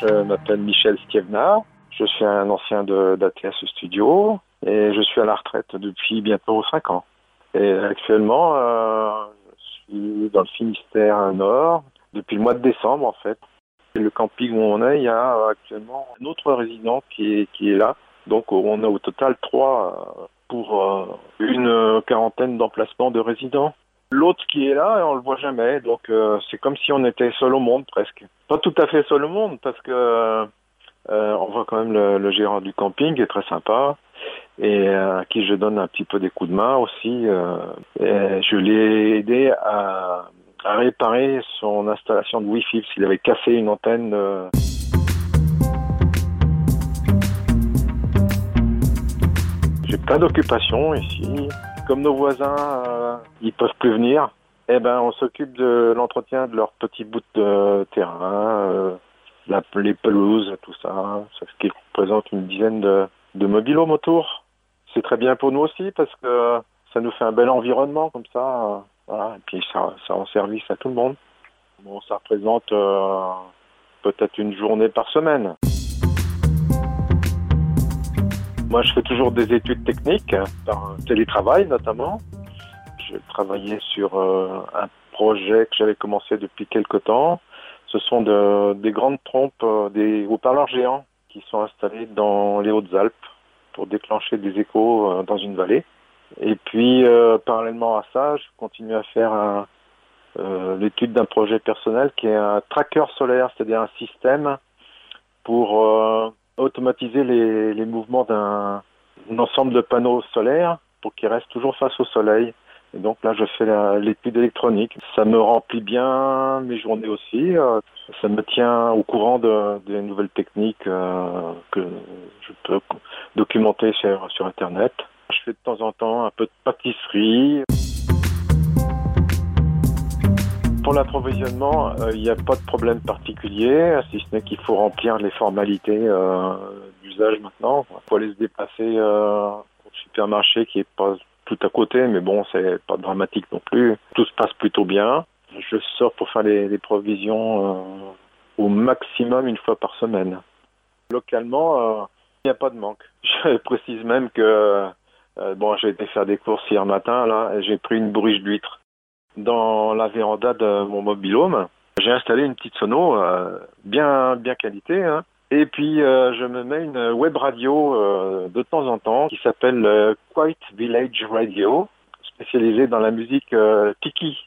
Je m'appelle Michel Stievna. Je suis un ancien d'ATS Studio et je suis à la retraite depuis bientôt 5 ans. Et actuellement, euh, je suis dans le Finistère Nord depuis le mois de décembre en fait. Le camping où on est, il y a actuellement un autre résident qui est, qui est là. Donc on a au total trois euh, pour euh, une quarantaine d'emplacements de résidents. L'autre qui est là, on le voit jamais, donc euh, c'est comme si on était seul au monde presque. Pas tout à fait seul au monde parce que on voit quand même le, gérant du camping qui est très sympa et à qui je donne un petit peu des coups de main aussi. je l'ai aidé à à réparer son installation de Wi-Fi qu'il avait cassé une antenne. Euh... J'ai pas d'occupation ici. Comme nos voisins, euh, ils peuvent plus venir. Eh ben, on s'occupe de l'entretien de leurs petits bouts de terrain, euh, la, les pelouses, tout ça. Ce qui représente une dizaine de, de mobilhomes autour. C'est très bien pour nous aussi parce que ça nous fait un bel environnement comme ça. Voilà, et puis ça, ça rend service à tout le monde. Bon, ça représente euh, peut-être une journée par semaine. Moi, je fais toujours des études techniques, par télétravail notamment. Je travaillais sur euh, un projet que j'avais commencé depuis quelque temps. Ce sont de, des grandes trompes, euh, des haut-parleurs géants qui sont installés dans les Hautes-Alpes pour déclencher des échos dans une vallée. Et puis, euh, parallèlement à ça, je continue à faire euh, l'étude d'un projet personnel qui est un tracker solaire, c'est-à-dire un système pour euh, automatiser les, les mouvements d'un ensemble de panneaux solaires pour qu'ils restent toujours face au soleil. Et donc là, je fais l'étude électronique. Ça me remplit bien mes journées aussi. ça me tient au courant de, des nouvelles techniques que je peux documenter sur, sur Internet. Je fais de temps en temps un peu de pâtisserie. Pour l'approvisionnement, euh, il n'y a pas de problème particulier, si ce n'est qu'il faut remplir les formalités euh, d'usage maintenant. Il faut aller se déplacer euh, au supermarché qui est pas tout à côté, mais bon, c'est pas dramatique non plus. Tout se passe plutôt bien. Je sors pour faire les, provisions au maximum une fois par semaine. Localement, il n'y a pas de manque. Je précise même que bon, j'ai été faire des courses hier matin, là, j'ai pris une bourriche d'huîtres. Dans la véranda de mon mobilhome, j'ai installé une petite sono euh, bien bien qualité, hein. Et puis euh, je me mets une web radio de temps en temps qui s'appelle Quiet Village Radio, spécialisée dans la musique tiki.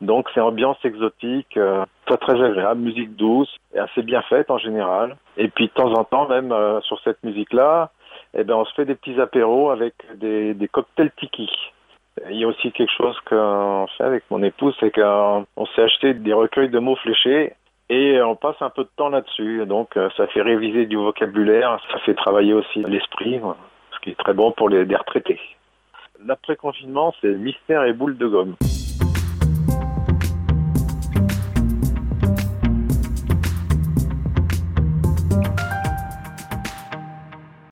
Donc c'est ambiance exotique, très très agréable, musique douce et assez bien faite en général. Et puis de temps en temps même sur cette musique-là, eh ben, on se fait des petits apéros avec des cocktails tiki. Il y a aussi quelque chose qu'on fait avec mon épouse, c'est qu'on s'est acheté des recueils de mots fléchés et on passe un peu de temps là-dessus. Donc euh, ça fait réviser du vocabulaire, ça fait travailler aussi l'esprit, ce qui est très bon pour les, retraités. L'après-confinement, c'est mystère et boule de gomme.